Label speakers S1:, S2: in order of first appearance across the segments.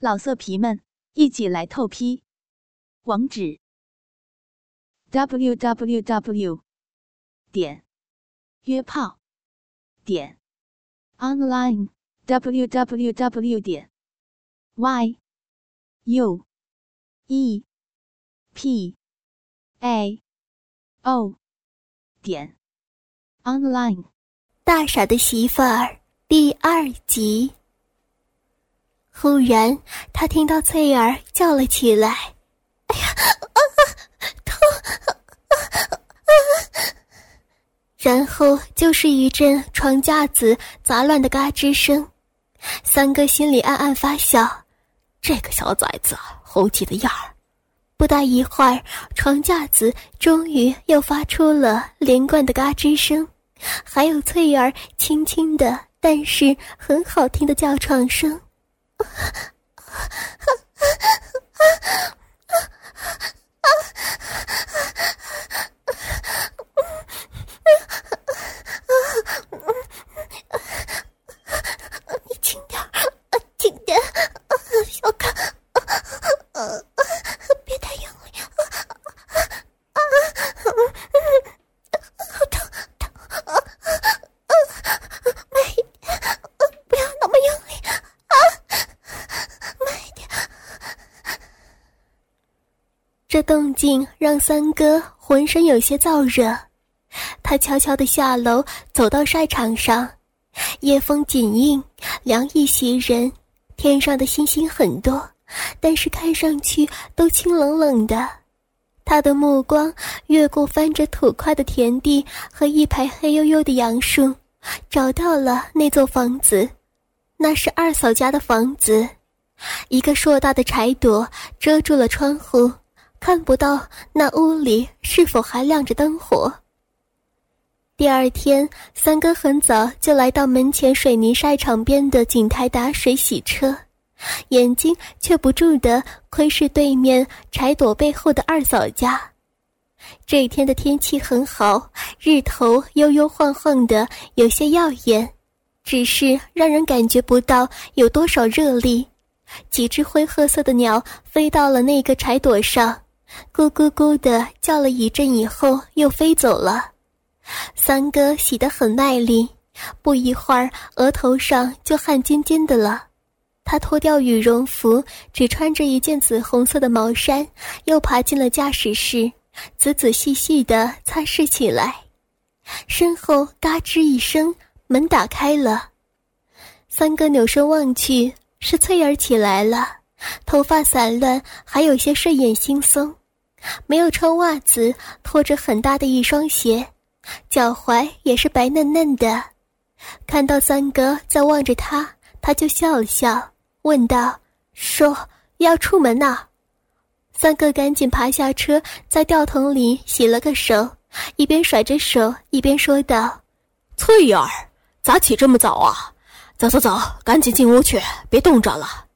S1: 老色皮们，一起来透批！网址：w w w 点约炮点 online w w w 点 y u e p a o 点 online。
S2: 大傻的媳妇儿第二集。忽然，他听到翠儿叫了起来：“哎呀，啊，痛！”然后就是一阵床架子杂乱的嘎吱声。三哥心里暗暗发笑：“这个小崽子猴急的样儿。”不大一会儿，床架子终于又发出了连贯的嘎吱声，还有翠儿轻轻的但是很好听的叫床声。啊啊啊啊啊！你轻点轻点，小卡，别太用力，啊啊！让三哥浑身有些燥热，他悄悄地下楼，走到晒场上。夜风紧硬，凉意袭人，天上的星星很多，但是看上去都清冷冷的。他的目光越过翻着土块的田地和一排黑黝黝的杨树，找到了那座房子，那是二嫂家的房子，一个硕大的柴垛遮住了窗户。看不到那屋里是否还亮着灯火。第二天，三哥很早就来到门前水泥晒场边的井台打水洗车，眼睛却不住地窥视对面柴垛背后的二嫂家。这一天的天气很好，日头悠悠晃晃的，有些耀眼，只是让人感觉不到有多少热力。几只灰褐色的鸟飞到了那个柴垛上。咕咕咕的叫了一阵以后，又飞走了。三哥洗得很卖力，不一会儿额头上就汗津津的了。他脱掉羽绒服，只穿着一件紫红色的毛衫，又爬进了驾驶室，仔仔细细的擦拭起来。身后嘎吱一声，门打开了。三哥扭身望去，是翠儿起来了，头发散乱，还有些睡眼惺忪。没有穿袜子，拖着很大的一双鞋，脚踝也是白嫩嫩的。看到三哥在望着他，他就笑了笑，问道：“说要出门呐？”三哥赶紧爬下车，在吊桶里洗了个手，一边甩着手，一边说道：“
S3: 翠儿，咋起这么早啊？走走走，赶紧进屋去，别冻着了。”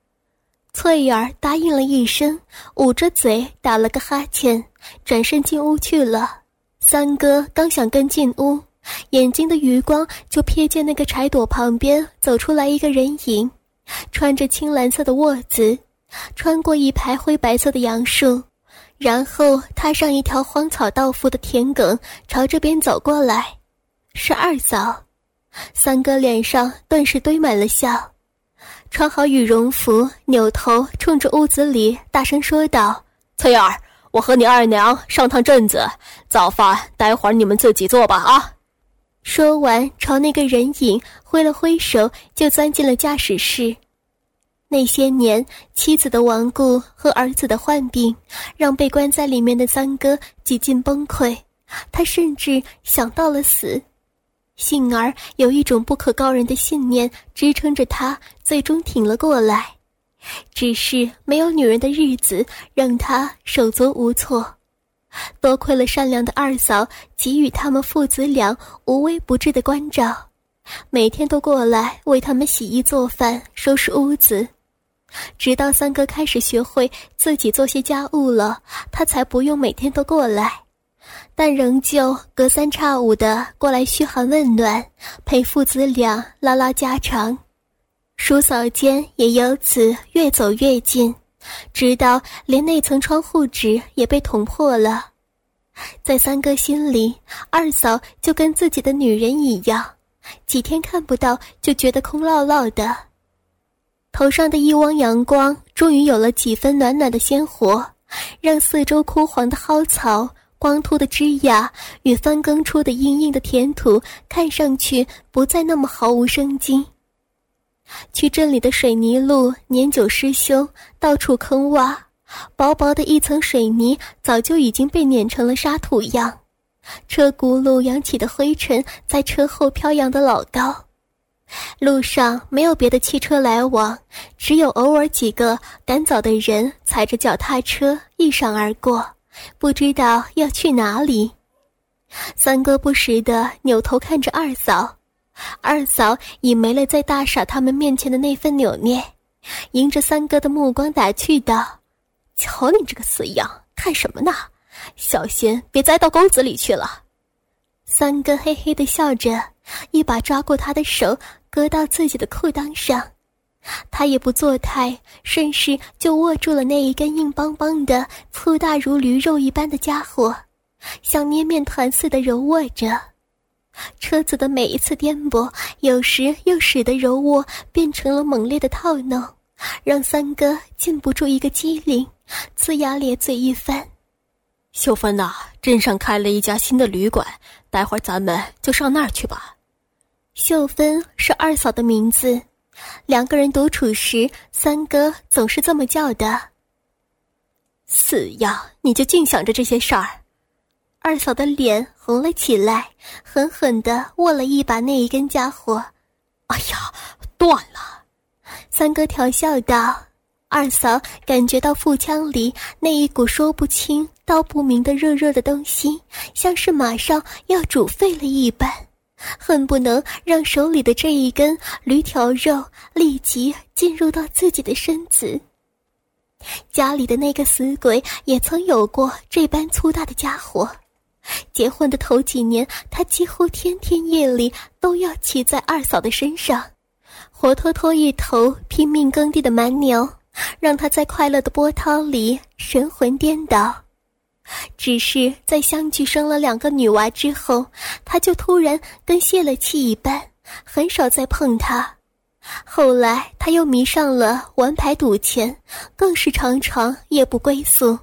S2: 翠儿答应了一声，捂着嘴打了个哈欠，转身进屋去了。三哥刚想跟进屋，眼睛的余光就瞥见那个柴垛旁边走出来一个人影，穿着青蓝色的卧子，穿过一排灰白色的杨树，然后踏上一条荒草道附的田埂，朝这边走过来。是二嫂，三哥脸上顿时堆满了笑。穿好羽绒服，扭头冲着屋子里大声说道：“
S3: 翠儿，我和你二娘上趟镇子，早饭待会儿你们自己做吧。”啊！
S2: 说完，朝那个人影挥了挥手，就钻进了驾驶室。那些年，妻子的亡故和儿子的患病，让被关在里面的三哥几近崩溃，他甚至想到了死。幸而有一种不可告人的信念支撑着他，最终挺了过来。只是没有女人的日子让他手足无措。多亏了善良的二嫂给予他们父子俩无微不至的关照，每天都过来为他们洗衣做饭、收拾屋子。直到三哥开始学会自己做些家务了，他才不用每天都过来。但仍旧隔三差五的过来嘘寒问暖，陪父子俩拉拉家常。叔嫂间也由此越走越近，直到连那层窗户纸也被捅破了。在三哥心里，二嫂就跟自己的女人一样，几天看不到就觉得空落落的。头上的一汪阳光终于有了几分暖暖的鲜活，让四周枯黄的蒿草、光秃的枝桠与翻耕出的硬硬的田土看上去不再那么毫无生机。去镇里的水泥路年久失修，到处坑洼，薄薄的一层水泥早就已经被碾成了沙土样，车轱辘扬起的灰尘在车后飘扬的老高。路上没有别的汽车来往，只有偶尔几个赶早的人踩着脚踏车一闪而过，不知道要去哪里。三哥不时地扭头看着二嫂。二嫂已没了在大傻他们面前的那份扭捏，迎着三哥的目光打趣道：“瞧你这个死样，看什么呢？小心别栽到沟子里去了。”三哥嘿嘿的笑着，一把抓过他的手，搁到自己的裤裆上。他也不作态，顺势就握住了那一根硬邦邦的、粗大如驴肉一般的家伙，像捏面团似的揉握着。车子的每一次颠簸，有时又使得柔握变成了猛烈的套弄，让三哥禁不住一个机灵，呲牙咧嘴一番。
S3: 秀芬呐，镇上开了一家新的旅馆，待会儿咱们就上那儿去吧。
S2: 秀芬是二嫂的名字，两个人独处时，三哥总是这么叫的。
S3: 死样，你就净想着这些事儿。
S2: 二嫂的脸红了起来，狠狠地握了一把那一根家伙。
S3: 哎呀，断了！
S2: 三哥调笑道。二嫂感觉到腹腔里那一股说不清道不明的热热的东西，像是马上要煮沸了一般，恨不能让手里的这一根驴条肉立即进入到自己的身子。家里的那个死鬼也曾有过这般粗大的家伙。结婚的头几年，他几乎天天夜里都要骑在二嫂的身上，活脱脱一头拼命耕地的蛮牛，让他在快乐的波涛里神魂颠倒。只是在相继生了两个女娃之后，他就突然跟泄了气一般，很少再碰她。后来他又迷上了玩牌赌钱，更是常常夜不归宿。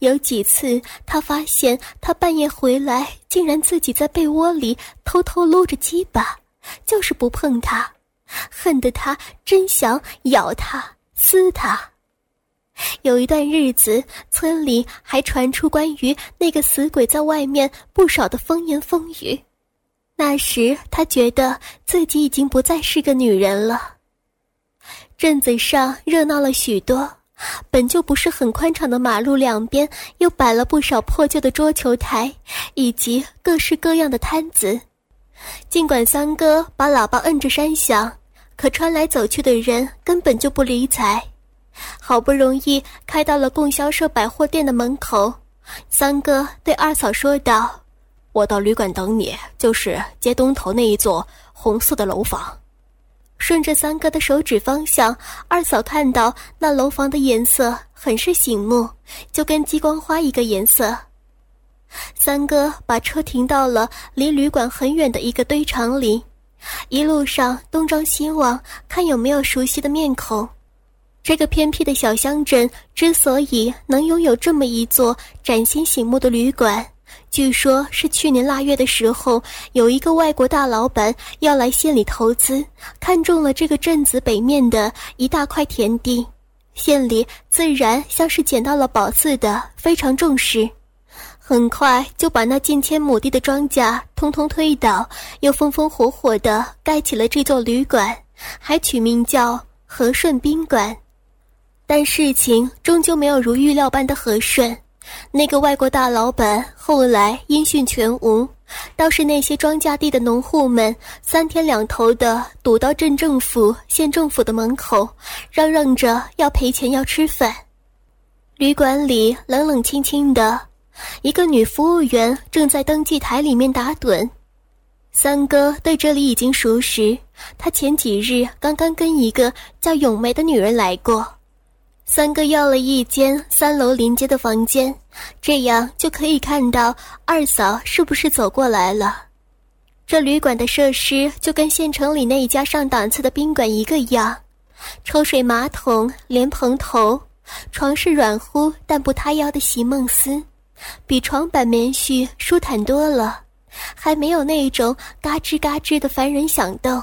S2: 有几次，他发现他半夜回来，竟然自己在被窝里偷偷撸着鸡巴，就是不碰他，恨得他真想咬他、撕他。有一段日子，村里还传出关于那个死鬼在外面不少的风言风语。那时，他觉得自己已经不再是个女人了。镇子上热闹了许多。本就不是很宽敞的马路两边，又摆了不少破旧的桌球台，以及各式各样的摊子。尽管三哥把喇叭摁着山响，可穿来走去的人根本就不理睬。好不容易开到了供销社百货店的门口，三哥对二嫂说道：“
S3: 我到旅馆等你，就是街东头那一座红色的楼房。”
S2: 顺着三哥的手指方向，二嫂看到那楼房的颜色很是醒目，就跟激光花一个颜色。三哥把车停到了离旅馆很远的一个堆场里，一路上东张西望，看有没有熟悉的面孔。这个偏僻的小乡镇之所以能拥有这么一座崭新醒目的旅馆。据说，是去年腊月的时候，有一个外国大老板要来县里投资，看中了这个镇子北面的一大块田地，县里自然像是捡到了宝似的，非常重视，很快就把那近千亩地的庄稼通通推倒，又风风火火地盖起了这座旅馆，还取名叫和顺宾馆。但事情终究没有如预料般的和顺。那个外国大老板后来音讯全无，倒是那些庄稼地的农户们三天两头的堵到镇政府、县政府的门口，嚷嚷着要赔钱、要吃饭。旅馆里冷冷清清的，一个女服务员正在登记台里面打盹。三哥对这里已经熟识，他前几日刚刚跟一个叫咏梅的女人来过。三哥要了一间三楼临街的房间，这样就可以看到二嫂是不是走过来了。这旅馆的设施就跟县城里那一家上档次的宾馆一个样，抽水马桶、莲蓬头，床是软乎但不塌腰的席梦思，比床板棉絮舒坦多了，还没有那种嘎吱嘎吱的烦人响动。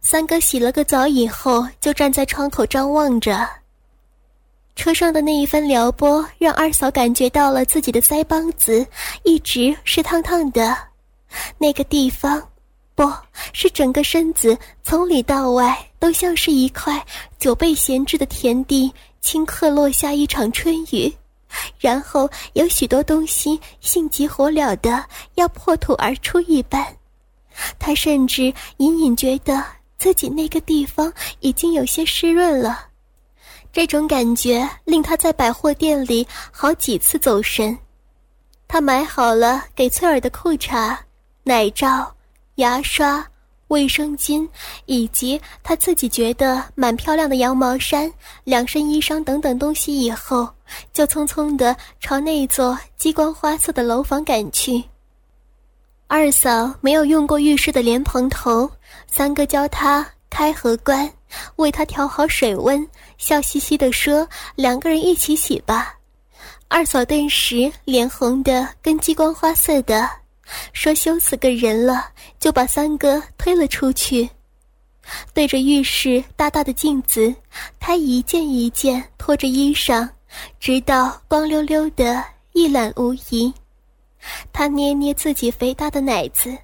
S2: 三哥洗了个澡以后，就站在窗口张望着。车上的那一番撩拨，让二嫂感觉到了自己的腮帮子一直是烫烫的，那个地方，不是整个身子从里到外都像是一块久被闲置的田地，顷刻落下一场春雨，然后有许多东西性急火燎的要破土而出一般，他甚至隐隐觉得自己那个地方已经有些湿润了。这种感觉令他在百货店里好几次走神。他买好了给翠儿的裤衩、奶罩、牙刷、卫生巾，以及他自己觉得蛮漂亮的羊毛衫、两身衣裳等等东西以后，就匆匆地朝那座机关花色的楼房赶去。二嫂没有用过浴室的莲蓬头，三哥教他开和关。为他调好水温，笑嘻嘻地说：“两个人一起洗吧。”二嫂顿时脸红的跟激光花似的，说：“羞死个人了！”就把三哥推了出去，对着浴室大大的镜子，他一件一件脱着衣裳，直到光溜溜的一览无遗。他捏捏自己肥大的奶子，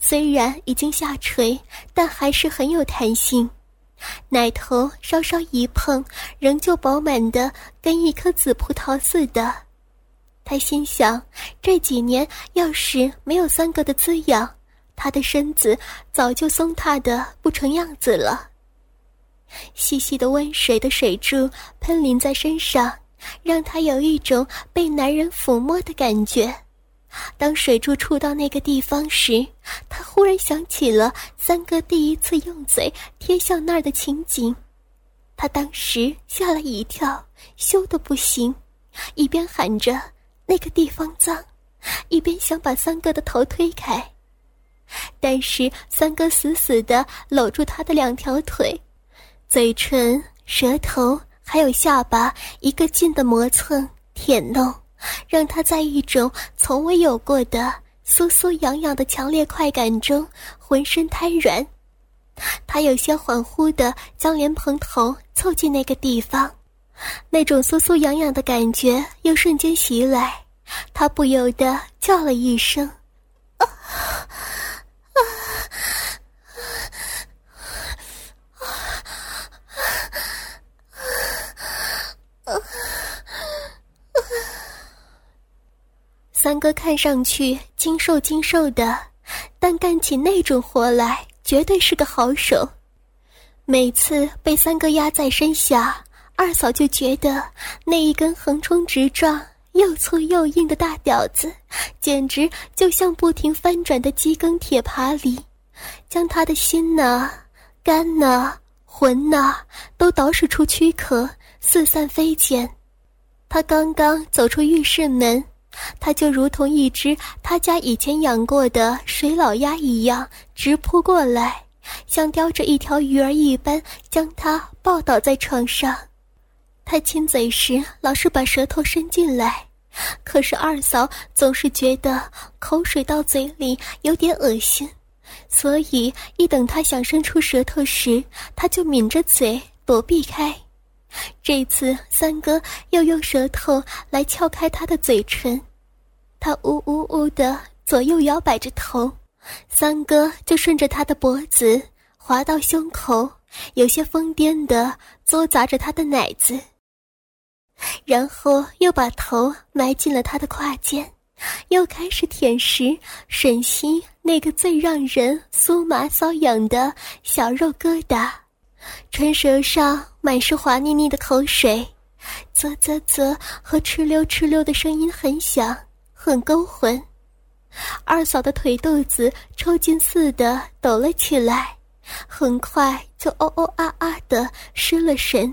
S2: 虽然已经下垂，但还是很有弹性。奶头稍稍一碰，仍旧饱满的跟一颗紫葡萄似的。他心想：这几年要是没有三哥的滋养，他的身子早就松塌的不成样子了。细细的温水的水柱喷淋在身上，让他有一种被男人抚摸的感觉。当水柱触到那个地方时，他忽然想起了三哥第一次用嘴贴向那儿的情景，他当时吓了一跳，羞得不行，一边喊着那个地方脏，一边想把三哥的头推开，但是三哥死死地搂住他的两条腿，嘴唇、舌头还有下巴一个劲的磨蹭、舔弄。让他在一种从未有过的酥酥痒痒的强烈快感中浑身瘫软，他有些恍惚地将莲蓬头凑近那个地方，那种酥酥痒痒的感觉又瞬间袭来，他不由得叫了一声：“啊！啊三哥看上去精瘦精瘦的，但干起那种活来绝对是个好手。每次被三哥压在身下，二嫂就觉得那一根横冲直撞、又粗又硬的大屌子，简直就像不停翻转的机耕铁耙里，将他的心呐、肝呐、魂呐都捣使出躯壳，四散飞溅。他刚刚走出浴室门。他就如同一只他家以前养过的水老鸭一样，直扑过来，像叼着一条鱼儿一般，将他抱倒在床上。他亲嘴时老是把舌头伸进来，可是二嫂总是觉得口水到嘴里有点恶心，所以一等他想伸出舌头时，他就抿着嘴躲避开。这次三哥又用舌头来撬开他的嘴唇，他呜呜呜的左右摇摆着头，三哥就顺着他的脖子滑到胸口，有些疯癫的嘬砸着他的奶子，然后又把头埋进了他的胯间，又开始舔食吮吸那个最让人酥麻瘙痒的小肉疙瘩。唇舌上满是滑腻腻的口水，啧啧啧和哧溜哧溜的声音很响，很勾魂。二嫂的腿肚子抽筋似的抖了起来，很快就哦哦啊啊的失了神。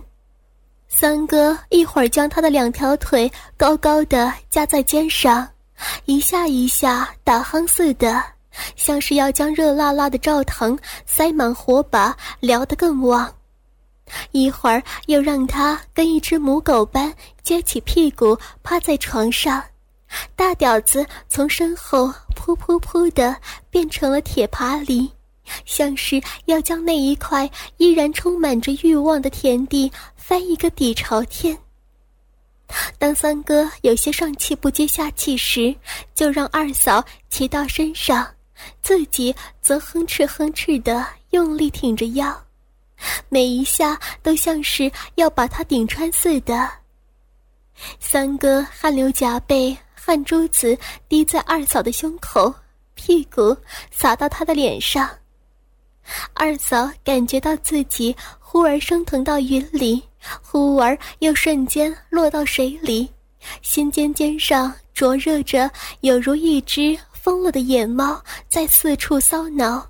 S2: 三哥一会儿将他的两条腿高高的架在肩上，一下一下打夯似的，像是要将热辣辣的灶膛塞满火把燎得更旺。一会儿又让他跟一只母狗般撅起屁股趴在床上。大屌子从身后噗噗噗的变成了铁耙犁，像是要将那一块依然充满着欲望的田地翻一个底朝天。当三哥有些上气不接下气时，就让二嫂骑到身上，自己则哼哧哼哧的用力挺着腰，每一下都像是要把他顶穿似的。三哥汗流浃背。汗珠子滴在二嫂的胸口、屁股，洒到她的脸上。二嫂感觉到自己忽而升腾到云里，忽而又瞬间落到水里，心尖尖上灼热着，有如一只疯了的野猫在四处骚挠。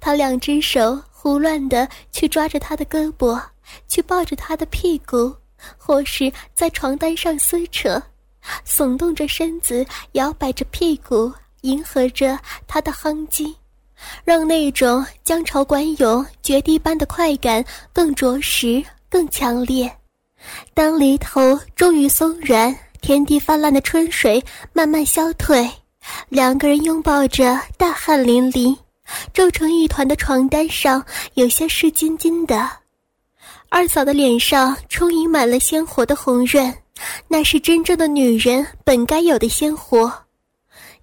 S2: 他两只手胡乱的去抓着他的胳膊，去抱着他的屁股，或是在床单上撕扯。耸动着身子，摇摆着屁股，迎合着他的哼唧，让那种江潮管涌、决堤般的快感更着实、更强烈。当犁头终于松软，田地泛滥的春水慢慢消退，两个人拥抱着，大汗淋漓，皱成一团的床单上有些湿津津的。二嫂的脸上充盈满了鲜活的红润。那是真正的女人本该有的鲜活。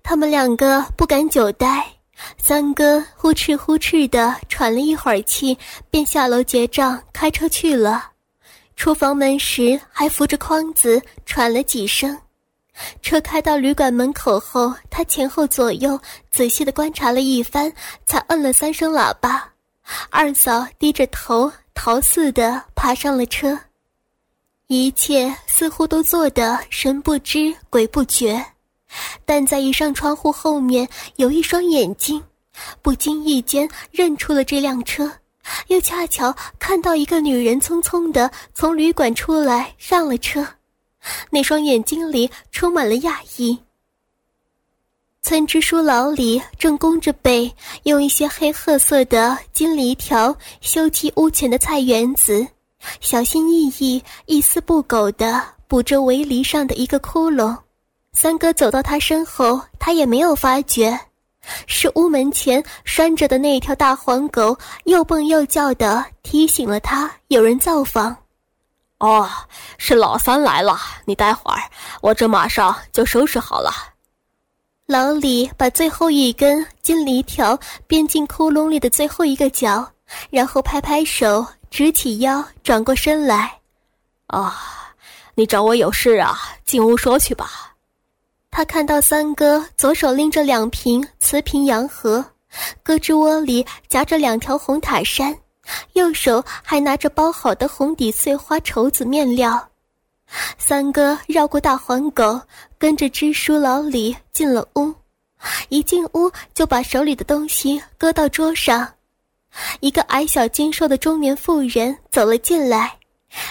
S2: 他们两个不敢久待，三哥呼哧呼哧的喘了一会儿气，便下楼结账，开车去了。出房门时还扶着筐子喘了几声。车开到旅馆门口后，他前后左右仔细的观察了一番，才摁了三声喇叭。二嫂低着头逃似的爬上了车。一切似乎都做得神不知鬼不觉，但在一扇窗户后面有一双眼睛，不经意间认出了这辆车，又恰巧看到一个女人匆匆地从旅馆出来上了车，那双眼睛里充满了讶异。村支书老李正弓着背，用一些黑褐色的金梨条修葺屋前的菜园子。小心翼翼、一丝不苟地补着围篱上的一个窟窿。三哥走到他身后，他也没有发觉，是屋门前拴着的那条大黄狗又蹦又叫的提醒了他有人造访。
S3: 哦，是老三来了，你待会儿，我这马上就收拾好了。
S2: 老李把最后一根金梨条编进窟窿里的最后一个角，然后拍拍手。直起腰，转过身来，
S3: 啊，你找我有事啊？进屋说去吧。
S2: 他看到三哥左手拎着两瓶瓷瓶洋河，胳肢窝里夹着两条红塔山，右手还拿着包好的红底碎花绸子面料。三哥绕过大黄狗，跟着支书老李进了屋，一进屋就把手里的东西搁到桌上。一个矮小精瘦的中年妇人走了进来，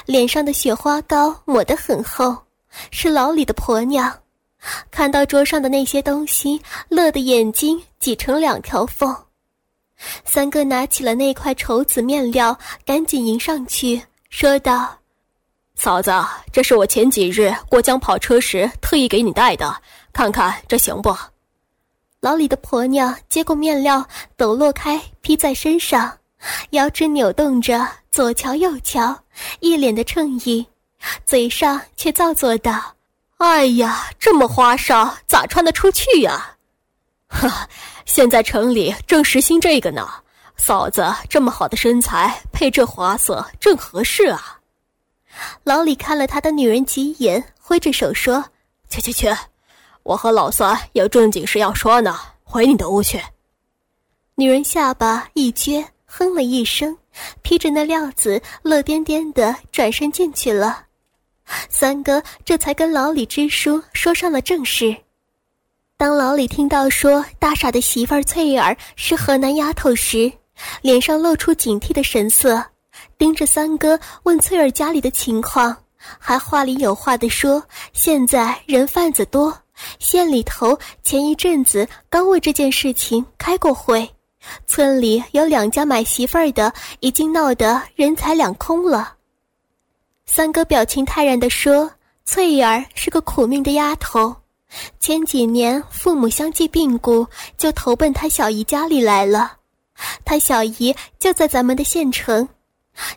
S2: 脸上的雪花膏抹得很厚，是老李的婆娘。看到桌上的那些东西，乐得眼睛挤成两条缝。三哥拿起了那块绸子面料，赶紧迎上去，说道：“
S3: 嫂子，这是我前几日过江跑车时特意给你带的，看看这行不？”
S2: 老李的婆娘接过面料，抖落开，披在身上，腰肢扭动着，左瞧右瞧，一脸的歉意，嘴上却造作道：“
S3: 哎呀，这么花哨，咋穿得出去呀？”呵，现在城里正实行这个呢。嫂子这么好的身材，配这花色正合适啊。
S2: 老李看了他的女人几眼，挥着手说：“
S3: 去去去。”我和老三有正经事要说呢，回你的屋去。
S2: 女人下巴一撅，哼了一声，披着那料子，乐颠颠的转身进去了。三哥这才跟老李支书说上了正事。当老李听到说大傻的媳妇儿翠儿是河南丫头时，脸上露出警惕的神色，盯着三哥问翠儿家里的情况，还话里有话的说：“现在人贩子多，县里头前一阵子刚为这件事情开过会，村里有两家买媳妇儿的已经闹得人财两空了。”三哥表情泰然地说：“翠儿是个苦命的丫头，前几年父母相继病故，就投奔他小姨家里来了。他小姨就在咱们的县城，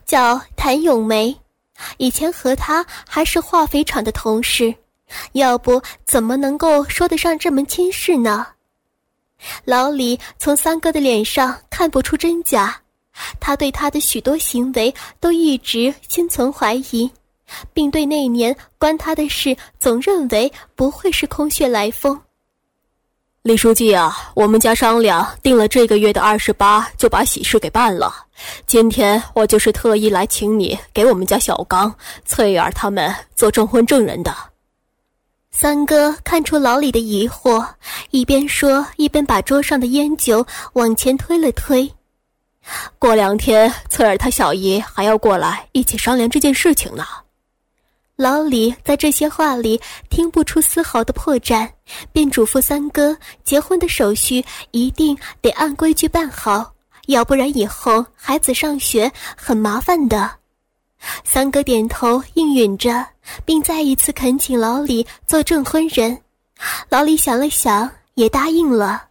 S2: 叫谭咏梅，以前和他还是化肥厂的同事，要不怎么能够说得上这门亲事呢？”老李从三哥的脸上看不出真假。他对他的许多行为都一直心存怀疑，并对那年关他的事总认为不会是空穴来风。
S3: 李书记啊，我们家商量定了这个月的二十八就把喜事给办了。今天我就是特意来请你给我们家小刚、翠儿他们做证婚证人的。
S2: 三哥看出老李的疑惑，一边说一边把桌上的烟酒往前推了推。
S3: 过两天，翠儿她小姨还要过来一起商量这件事情呢。
S2: 老李在这些话里听不出丝毫的破绽，便嘱咐三哥：结婚的手续一定得按规矩办好，要不然以后孩子上学很麻烦的。三哥点头应允着，并再一次恳请老李做证婚人。老李想了想，也答应了。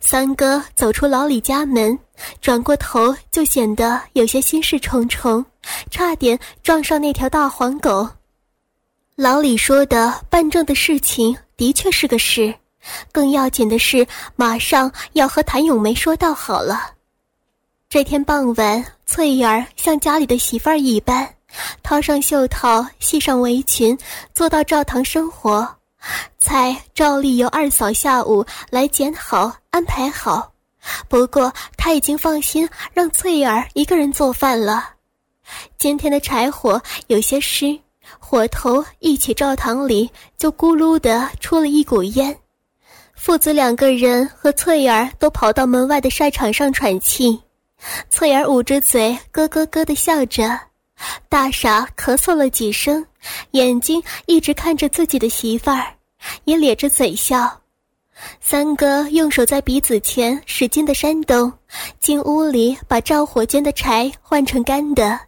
S2: 三哥走出老李家门，转过头就显得有些心事重重，差点撞上那条大黄狗。老李说的办证的事情的确是个事，更要紧的是马上要和谭咏梅说道好了。这天傍晚，翠儿像家里的媳妇儿一般，套上袖套，系上围裙，坐到灶堂生火。菜照例由二嫂下午来捡好安排好，不过他已经放心让翠儿一个人做饭了。今天的柴火有些湿，火头一起灶堂里就咕噜的出了一股烟。父子两个人和翠儿都跑到门外的晒场上喘气。翠儿捂着嘴咯咯咯的笑着，大傻咳嗽了几声。眼睛一直看着自己的媳妇儿，也咧着嘴笑。三哥用手在鼻子前使劲的扇动，进屋里把灶火间的柴换成干的。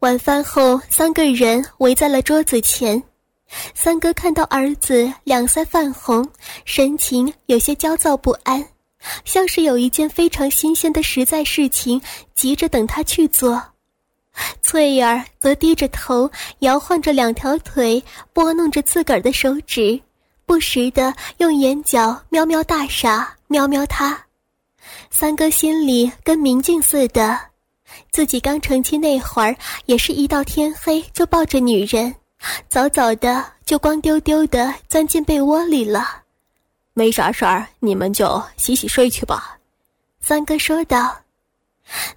S2: 晚饭后，三个人围在了桌子前。三哥看到儿子两腮泛红，神情有些焦躁不安，像是有一件非常新鲜的实在事情急着等他去做。翠儿则低着头，摇晃着两条腿，拨弄着自个儿的手指，不时的用眼角瞄瞄大傻，瞄瞄他。三哥心里跟明镜似的，自己刚成亲那会儿，也是一到天黑就抱着女人，早早的就光丢丢的钻进被窝里了。
S3: 没啥事儿，你们就洗洗睡去吧。”
S2: 三哥说道。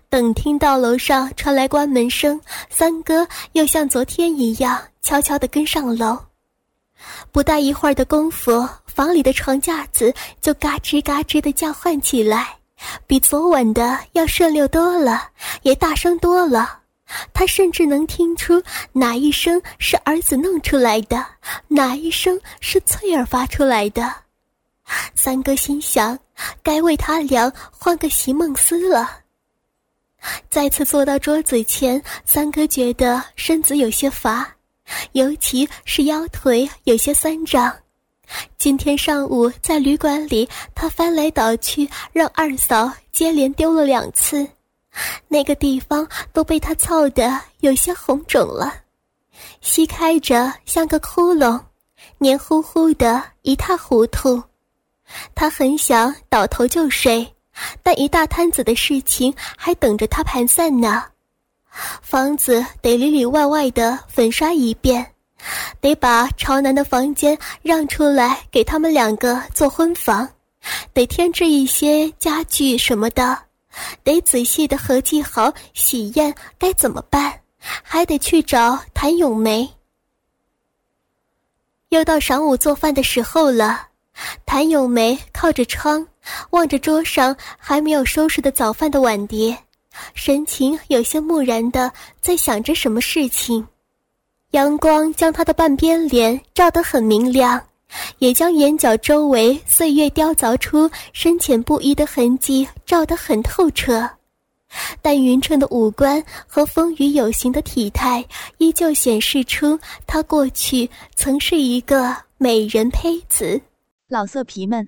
S2: 等听到楼上传来关门声，三哥又像昨天一样悄悄地跟上楼。不大一会儿的功夫，房里的床架子就嘎吱嘎吱地叫唤起来，比昨晚的要顺溜多了，也大声多了。他甚至能听出哪一声是儿子弄出来的，哪一声是翠儿发出来的。三哥心想，该为他俩换个席梦思了。再次坐到桌子前，三哥觉得身子有些乏，尤其是腰腿有些酸胀。今天上午在旅馆里，他翻来倒去，让二嫂接连丢了两次，那个地方都被他操得有些红肿了，膝开着像个窟窿，黏糊糊的一塌糊涂。他很想倒头就睡。但一大摊子的事情还等着他盘算呢，房子得里里外外的粉刷一遍，得把朝南的房间让出来给他们两个做婚房，得添置一些家具什么的，得仔细的合计好喜宴该怎么办，还得去找谭咏梅。又到晌午做饭的时候了。谭咏梅靠着窗，望着桌上还没有收拾的早饭的碗碟，神情有些木然的在想着什么事情。阳光将他的半边脸照得很明亮，也将眼角周围岁月雕凿出深浅不一的痕迹照得很透彻。但匀称的五官和丰腴有型的体态，依旧显示出他过去曾是一个美人胚子。
S1: 老色皮们，